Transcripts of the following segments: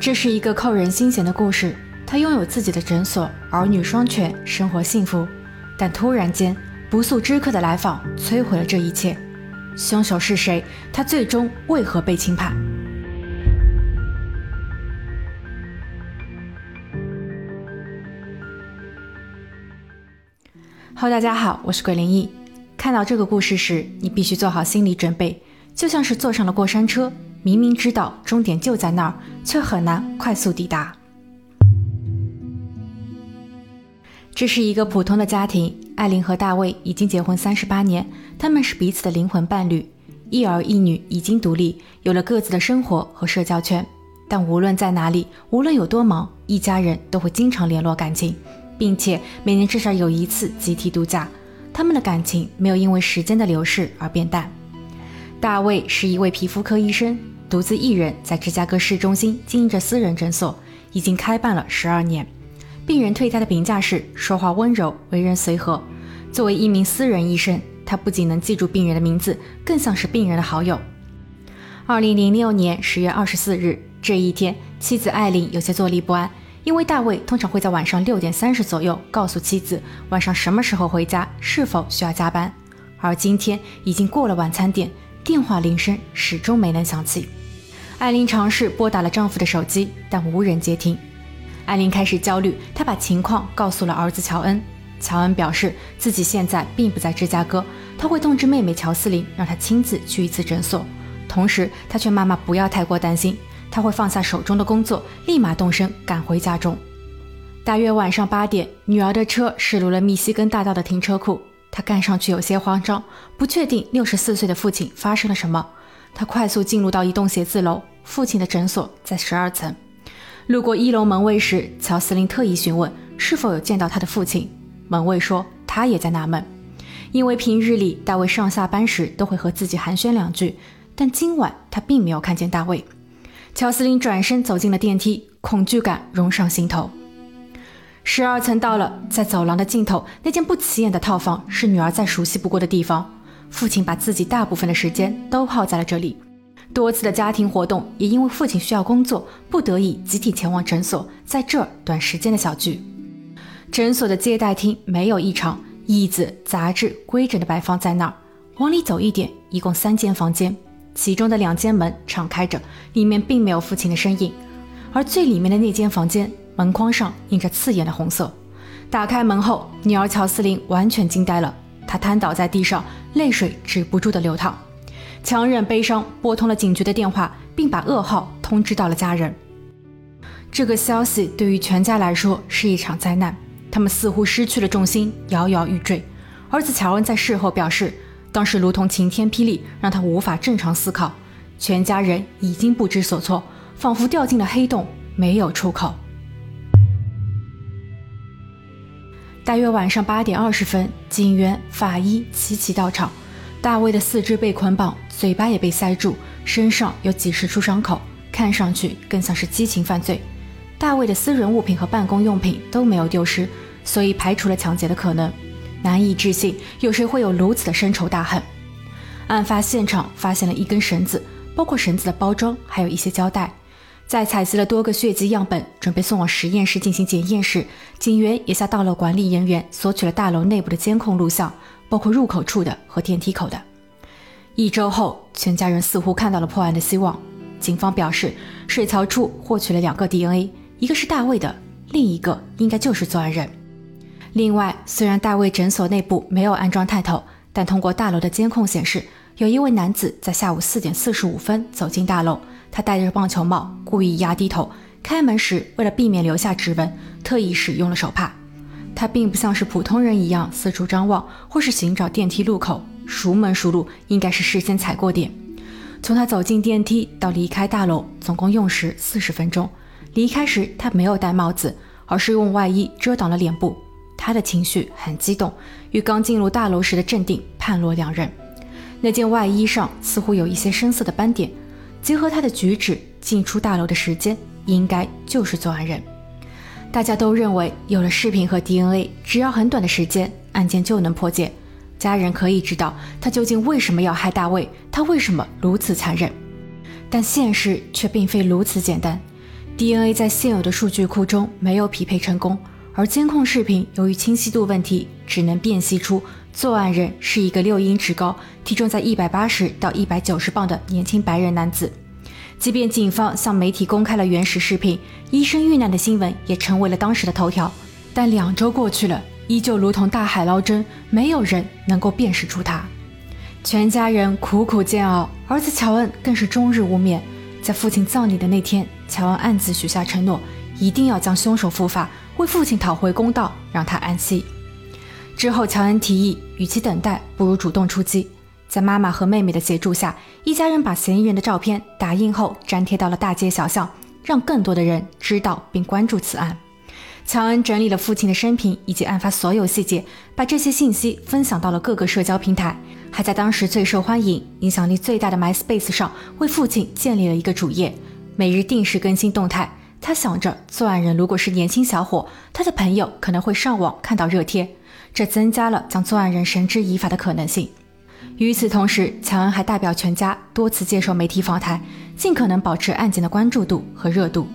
这是一个扣人心弦的故事。他拥有自己的诊所，儿女双全，生活幸福。但突然间，不速之客的来访摧毁了这一切。凶手是谁？他最终为何被轻判？Hello，大家好，我是鬼灵异。看到这个故事时，你必须做好心理准备，就像是坐上了过山车。明明知道终点就在那儿，却很难快速抵达。这是一个普通的家庭，艾琳和大卫已经结婚三十八年，他们是彼此的灵魂伴侣，一儿一女已经独立，有了各自的生活和社交圈。但无论在哪里，无论有多忙，一家人都会经常联络感情，并且每年至少有一次集体度假。他们的感情没有因为时间的流逝而变淡。大卫是一位皮肤科医生，独自一人在芝加哥市中心经营着私人诊所，已经开办了十二年。病人对他的评价是：说话温柔，为人随和。作为一名私人医生，他不仅能记住病人的名字，更像是病人的好友。二零零六年十月二十四日这一天，妻子艾琳有些坐立不安，因为大卫通常会在晚上六点三十左右告诉妻子晚上什么时候回家，是否需要加班。而今天已经过了晚餐点。电话铃声始终没能响起，艾琳尝试拨打了丈夫的手机，但无人接听。艾琳开始焦虑，她把情况告诉了儿子乔恩。乔恩表示自己现在并不在芝加哥，他会通知妹妹乔斯琳，让她亲自去一次诊所。同时，他劝妈妈不要太过担心，他会放下手中的工作，立马动身赶回家中。大约晚上八点，女儿的车驶入了密西根大道的停车库。他看上去有些慌张，不确定六十四岁的父亲发生了什么。他快速进入到一栋写字楼，父亲的诊所在十二层。路过一楼门卫时，乔斯林特意询问是否有见到他的父亲。门卫说他也在纳闷，因为平日里大卫上下班时都会和自己寒暄两句，但今晚他并没有看见大卫。乔斯林转身走进了电梯，恐惧感涌上心头。十二层到了，在走廊的尽头，那间不起眼的套房是女儿再熟悉不过的地方。父亲把自己大部分的时间都耗在了这里，多次的家庭活动也因为父亲需要工作，不得已集体前往诊所，在这儿短时间的小聚。诊所的接待厅没有异常，椅子、杂志规整的摆放在那儿。往里走一点，一共三间房间，其中的两间门敞开着，里面并没有父亲的身影，而最里面的那间房间。门框上印着刺眼的红色。打开门后，女儿乔斯琳完全惊呆了，她瘫倒在地上，泪水止不住的流淌。强忍悲伤，拨通了警局的电话，并把噩耗通知到了家人。这个消息对于全家来说是一场灾难，他们似乎失去了重心，摇摇欲坠。儿子乔恩在事后表示，当时如同晴天霹雳，让他无法正常思考。全家人已经不知所措，仿佛掉进了黑洞，没有出口。大约晚上八点二十分，警员、法医齐齐到场。大卫的四肢被捆绑，嘴巴也被塞住，身上有几十处伤口，看上去更像是激情犯罪。大卫的私人物品和办公用品都没有丢失，所以排除了抢劫的可能。难以置信，有谁会有如此的深仇大恨？案发现场发现了一根绳子，包括绳子的包装，还有一些胶带。在采集了多个血迹样本，准备送往实验室进行检验时，警员也向大楼管理人员索取了大楼内部的监控录像，包括入口处的和电梯口的。一周后，全家人似乎看到了破案的希望。警方表示，水槽处获取了两个 DNA，一个是大卫的，另一个应该就是作案人。另外，虽然大卫诊所内部没有安装探头，但通过大楼的监控显示，有一位男子在下午四点四十五分走进大楼。他戴着棒球帽，故意压低头。开门时，为了避免留下指纹，特意使用了手帕。他并不像是普通人一样四处张望，或是寻找电梯入口。熟门熟路，应该是事先踩过点。从他走进电梯到离开大楼，总共用时四十分钟。离开时，他没有戴帽子，而是用外衣遮挡了脸部。他的情绪很激动，与刚进入大楼时的镇定判若两人。那件外衣上似乎有一些深色的斑点。结合他的举止，进出大楼的时间应该就是作案人。大家都认为有了视频和 DNA，只要很短的时间，案件就能破解。家人可以知道他究竟为什么要害大卫，他为什么如此残忍。但现实却并非如此简单。DNA 在现有的数据库中没有匹配成功，而监控视频由于清晰度问题，只能辨析出作案人是一个六英尺高、体重在一百八十到一百九十磅的年轻白人男子。即便警方向媒体公开了原始视频，医生遇难的新闻也成为了当时的头条。但两周过去了，依旧如同大海捞针，没有人能够辨识出他。全家人苦苦煎熬，儿子乔恩更是终日无眠。在父亲葬礼的那天，乔恩暗自许下承诺，一定要将凶手伏法，为父亲讨回公道，让他安息。之后，乔恩提议，与其等待，不如主动出击。在妈妈和妹妹的协助下，一家人把嫌疑人的照片打印后粘贴到了大街小巷，让更多的人知道并关注此案。乔恩整理了父亲的生平以及案发所有细节，把这些信息分享到了各个社交平台，还在当时最受欢迎、影响力最大的 MySpace 上为父亲建立了一个主页，每日定时更新动态。他想着，作案人如果是年轻小伙，他的朋友可能会上网看到热贴，这增加了将作案人绳之以法的可能性。与此同时，乔恩还代表全家多次接受媒体访谈，尽可能保持案件的关注度和热度。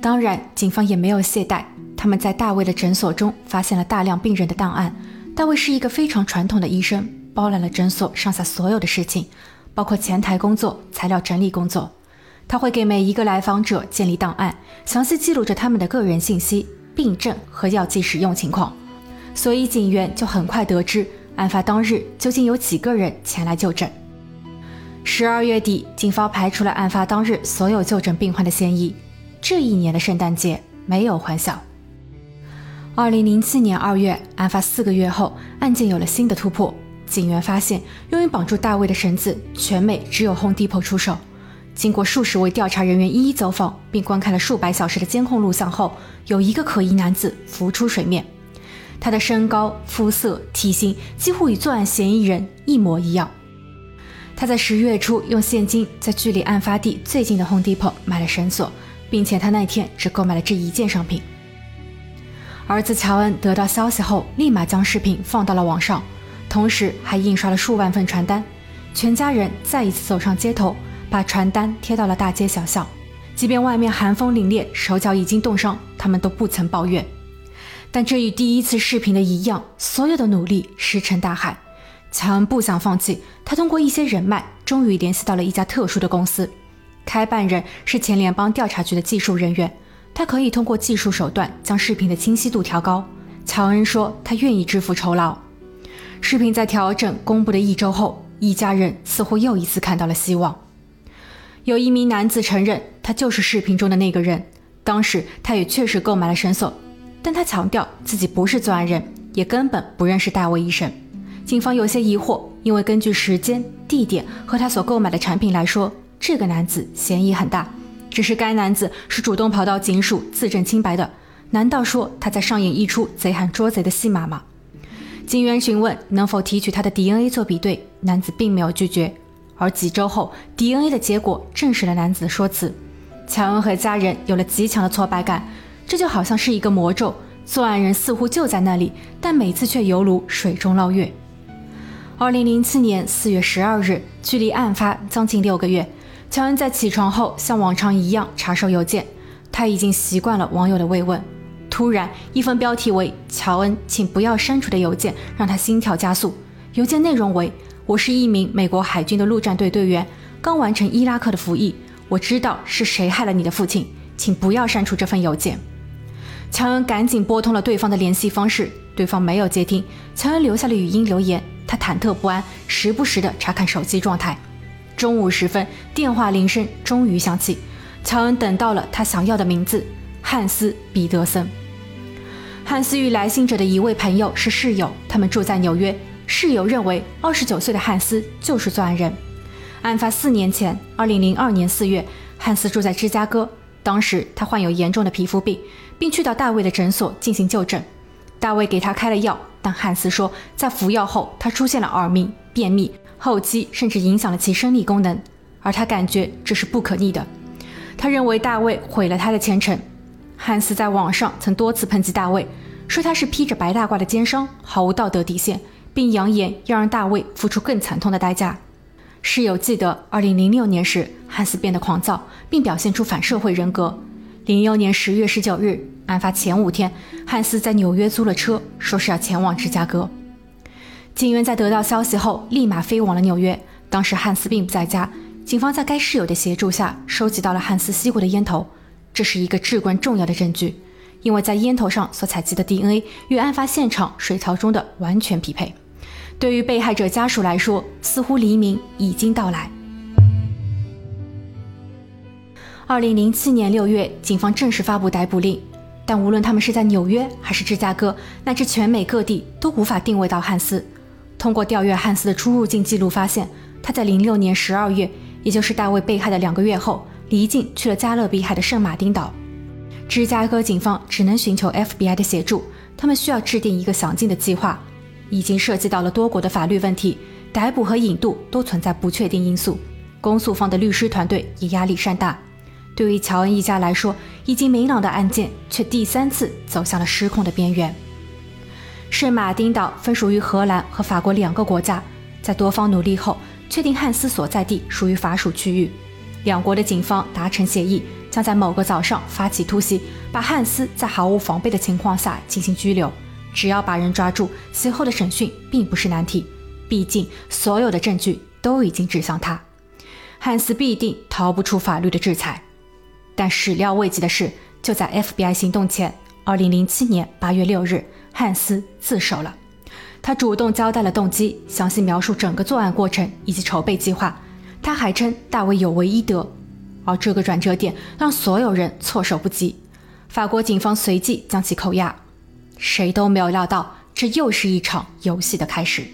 当然，警方也没有懈怠，他们在大卫的诊所中发现了大量病人的档案。大卫是一个非常传统的医生，包揽了诊所上下所有的事情，包括前台工作、材料整理工作。他会给每一个来访者建立档案，详细记录着他们的个人信息、病症和药剂使用情况，所以警员就很快得知。案发当日，究竟有几个人前来就诊？十二月底，警方排除了案发当日所有就诊病患的嫌疑。这一年的圣诞节没有欢笑。二零零七年二月，案发四个月后，案件有了新的突破。警员发现，用于绑住大卫的绳子，全美只有 Home Depot 出售。经过数十位调查人员一一走访，并观看了数百小时的监控录像后，有一个可疑男子浮出水面。他的身高、肤色、体型几乎与作案嫌疑人一模一样。他在十月初用现金在距离案发地最近的 Home Depot 买了绳索，并且他那天只购买了这一件商品。儿子乔恩得到消息后，立马将视频放到了网上，同时还印刷了数万份传单。全家人再一次走上街头，把传单贴到了大街小巷。即便外面寒风凛冽，手脚已经冻伤，他们都不曾抱怨。但这与第一次视频的一样，所有的努力石沉大海。乔恩不想放弃，他通过一些人脉，终于联系到了一家特殊的公司。开办人是前联邦调查局的技术人员，他可以通过技术手段将视频的清晰度调高。乔恩说，他愿意支付酬劳。视频在调整公布的一周后，一家人似乎又一次看到了希望。有一名男子承认，他就是视频中的那个人。当时他也确实购买了绳索。但他强调自己不是作案人，也根本不认识大卫医生。警方有些疑惑，因为根据时间、地点和他所购买的产品来说，这个男子嫌疑很大。只是该男子是主动跑到警署自证清白的，难道说他在上演一出贼喊捉贼的戏码吗？警员询问能否提取他的 DNA 做比对，男子并没有拒绝。而几周后，DNA 的结果证实了男子的说辞。乔恩和家人有了极强的挫败感。这就好像是一个魔咒，作案人似乎就在那里，但每次却犹如水中捞月。二零零七年四月十二日，距离案发将近六个月，乔恩在起床后像往常一样查收邮件，他已经习惯了网友的慰问。突然，一封标题为“乔恩，请不要删除”的邮件让他心跳加速。邮件内容为：“我是一名美国海军的陆战队队员，刚完成伊拉克的服役，我知道是谁害了你的父亲，请不要删除这份邮件。”乔恩赶紧拨通了对方的联系方式，对方没有接听。乔恩留下了语音留言，他忐忑不安，时不时地查看手机状态。中午时分，电话铃声终于响起，乔恩等到了他想要的名字——汉斯·彼得森。汉斯与来信者的一位朋友是室友，他们住在纽约。室友认为，二十九岁的汉斯就是作案人。案发四年前，二零零二年四月，汉斯住在芝加哥。当时他患有严重的皮肤病，并去到大卫的诊所进行就诊。大卫给他开了药，但汉斯说，在服药后他出现了耳鸣、便秘，后期甚至影响了其生理功能，而他感觉这是不可逆的。他认为大卫毁了他的前程。汉斯在网上曾多次抨击大卫，说他是披着白大褂的奸商，毫无道德底线，并扬言要让大卫付出更惨痛的代价。室友记得，二零零六年时，汉斯变得狂躁，并表现出反社会人格。零六年十月十九日，案发前五天，汉斯在纽约租了车，说是要前往芝加哥。警员在得到消息后，立马飞往了纽约。当时汉斯并不在家，警方在该室友的协助下，收集到了汉斯吸过的烟头。这是一个至关重要的证据，因为在烟头上所采集的 DNA 与案发现场水槽中的完全匹配。对于被害者家属来说，似乎黎明已经到来。二零零七年六月，警方正式发布逮捕令，但无论他们是在纽约还是芝加哥，乃至全美各地，都无法定位到汉斯。通过调阅汉斯的出入境记录，发现他在零六年十二月，也就是大卫被害的两个月后，离境去了加勒比海的圣马丁岛。芝加哥警方只能寻求 FBI 的协助，他们需要制定一个详尽的计划。已经涉及到了多国的法律问题，逮捕和引渡都存在不确定因素。公诉方的律师团队也压力山大。对于乔恩一家来说，已经明朗的案件却第三次走向了失控的边缘。圣马丁岛分属于荷兰和法国两个国家，在多方努力后，确定汉斯所在地属于法属区域。两国的警方达成协议，将在某个早上发起突袭，把汉斯在毫无防备的情况下进行拘留。只要把人抓住，随后的审讯并不是难题。毕竟所有的证据都已经指向他，汉斯必定逃不出法律的制裁。但始料未及的是，就在 FBI 行动前，2007年8月6日，汉斯自首了。他主动交代了动机，详细描述整个作案过程以及筹备计划。他还称大卫有为医德，而这个转折点让所有人措手不及。法国警方随即将其扣押。谁都没有料到，这又是一场游戏的开始。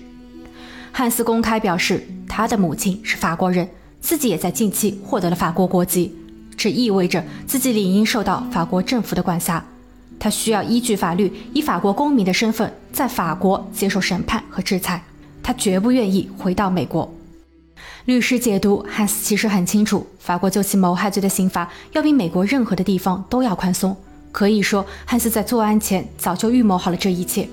汉斯公开表示，他的母亲是法国人，自己也在近期获得了法国国籍。这意味着自己理应受到法国政府的管辖，他需要依据法律以法国公民的身份在法国接受审判和制裁。他绝不愿意回到美国。律师解读，汉斯其实很清楚，法国就其谋害罪的刑罚要比美国任何的地方都要宽松。可以说，汉斯在作案前早就预谋好了这一切。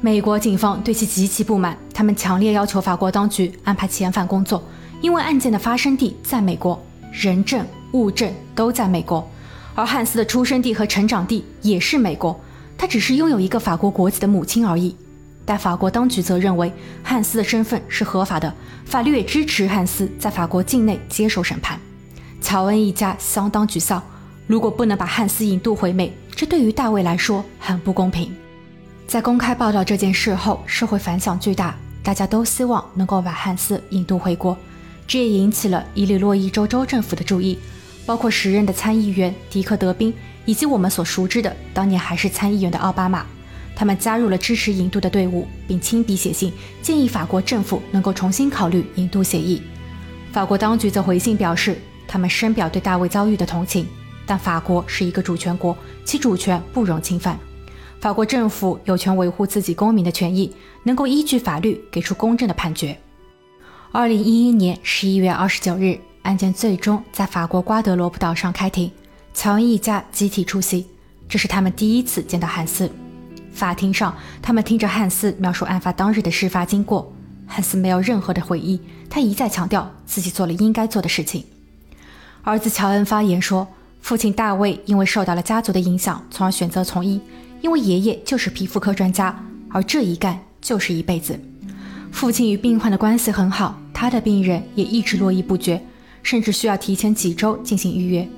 美国警方对其极其不满，他们强烈要求法国当局安排遣返工作，因为案件的发生地在美国，人证。物证都在美国，而汉斯的出生地和成长地也是美国，他只是拥有一个法国国籍的母亲而已。但法国当局则认为汉斯的身份是合法的，法律也支持汉斯在法国境内接受审判。乔恩一家相当沮丧，如果不能把汉斯引渡回美，这对于大卫来说很不公平。在公开报道这件事后，社会反响巨大，大家都希望能够把汉斯引渡回国，这也引起了伊利诺伊州州政府的注意。包括时任的参议员迪克·德宾，以及我们所熟知的当年还是参议员的奥巴马，他们加入了支持引渡的队伍，并亲笔写信建议法国政府能够重新考虑引渡协议。法国当局则回信表示，他们深表对大卫遭遇的同情，但法国是一个主权国，其主权不容侵犯。法国政府有权维护自己公民的权益，能够依据法律给出公正的判决。二零一一年十一月二十九日。案件最终在法国瓜德罗普岛上开庭，乔恩一家集体出席，这是他们第一次见到汉斯。法庭上，他们听着汉斯描述案发当日的事发经过。汉斯没有任何的悔意，他一再强调自己做了应该做的事情。儿子乔恩发言说，父亲大卫因为受到了家族的影响，从而选择从医，因为爷爷就是皮肤科专家，而这一干就是一辈子。父亲与病患的关系很好，他的病人也一直络绎不绝。甚至需要提前几周进行预约。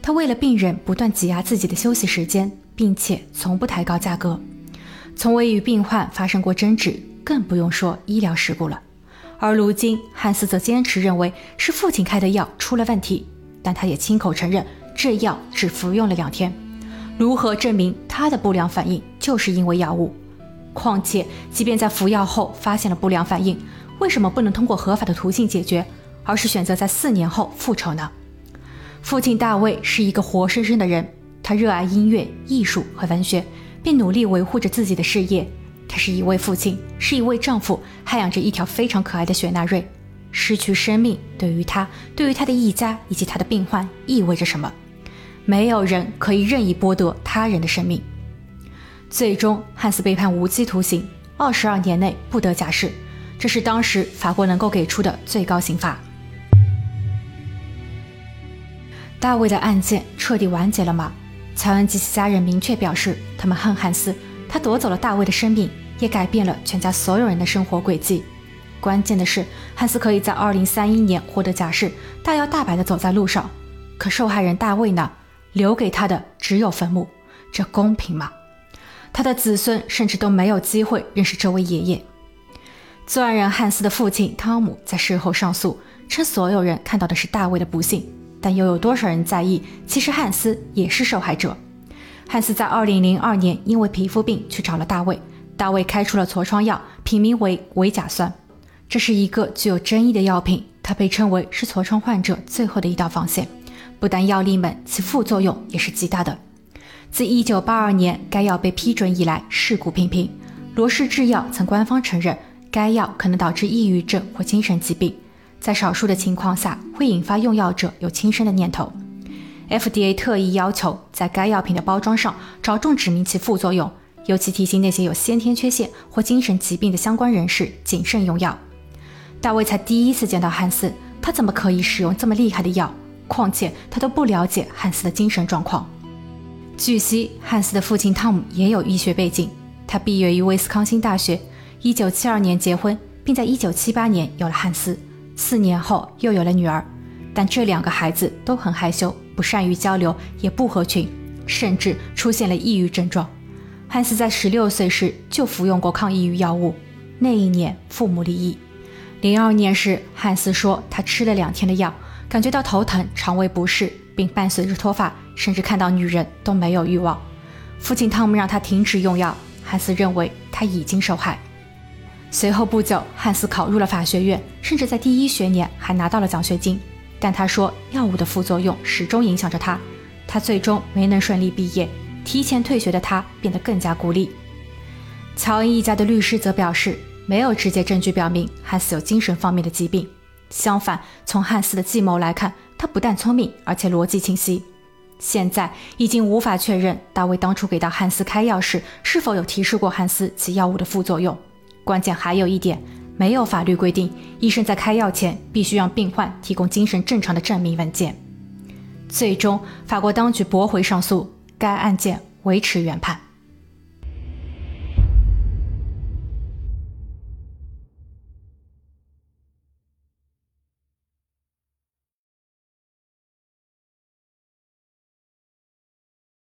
他为了病人不断挤压自己的休息时间，并且从不抬高价格，从未与病患发生过争执，更不用说医疗事故了。而如今，汉斯则坚持认为是父亲开的药出了问题，但他也亲口承认这药只服用了两天。如何证明他的不良反应就是因为药物？况且，即便在服药后发现了不良反应，为什么不能通过合法的途径解决？而是选择在四年后复仇呢？父亲大卫是一个活生生的人，他热爱音乐、艺术和文学，并努力维护着自己的事业。他是一位父亲，是一位丈夫，还养着一条非常可爱的雪纳瑞。失去生命对于他、对于他的一家以及他的病患意味着什么？没有人可以任意剥夺他人的生命。最终，汉斯被判无期徒刑，二十二年内不得假释，这是当时法国能够给出的最高刑罚。大卫的案件彻底完结了吗？乔恩及其家人明确表示，他们恨汉斯，他夺走了大卫的生命，也改变了全家所有人的生活轨迹。关键的是，汉斯可以在2031年获得假释，大摇大摆地走在路上。可受害人大卫呢？留给他的只有坟墓，这公平吗？他的子孙甚至都没有机会认识这位爷爷。作案人汉斯的父亲汤姆在事后上诉，称所有人看到的是大卫的不幸，但又有多少人在意？其实汉斯也是受害者。汉斯在2002年因为皮肤病去找了大卫，大卫开出了痤疮药，品名为维甲酸，这是一个具有争议的药品，它被称为是痤疮患者最后的一道防线。不但药力猛，其副作用也是极大的。自1982年该药被批准以来，事故频频。罗氏制药曾官方承认。该药可能导致抑郁症或精神疾病，在少数的情况下会引发用药者有轻生的念头。FDA 特意要求在该药品的包装上着重指明其副作用，尤其提醒那些有先天缺陷或精神疾病的相关人士谨慎用药。大卫才第一次见到汉斯，他怎么可以使用这么厉害的药？况且他都不了解汉斯的精神状况。据悉，汉斯的父亲汤姆也有医学背景，他毕业于威斯康星大学。一九七二年结婚，并在一九七八年有了汉斯。四年后又有了女儿，但这两个孩子都很害羞，不善于交流，也不合群，甚至出现了抑郁症状。汉斯在十六岁时就服用过抗抑郁药物。那一年父母离异。零二年时，汉斯说他吃了两天的药，感觉到头疼、肠胃不适，并伴随着脱发，甚至看到女人都没有欲望。父亲汤姆让他停止用药，汉斯认为他已经受害。随后不久，汉斯考入了法学院，甚至在第一学年还拿到了奖学金。但他说，药物的副作用始终影响着他，他最终没能顺利毕业。提前退学的他变得更加孤立。乔恩一家的律师则表示，没有直接证据表明汉斯有精神方面的疾病。相反，从汉斯的计谋来看，他不但聪明，而且逻辑清晰。现在已经无法确认大卫当初给到汉斯开药时是否有提示过汉斯其药物的副作用。关键还有一点，没有法律规定医生在开药前必须让病患提供精神正常的证明文件。最终，法国当局驳回上诉，该案件维持原判。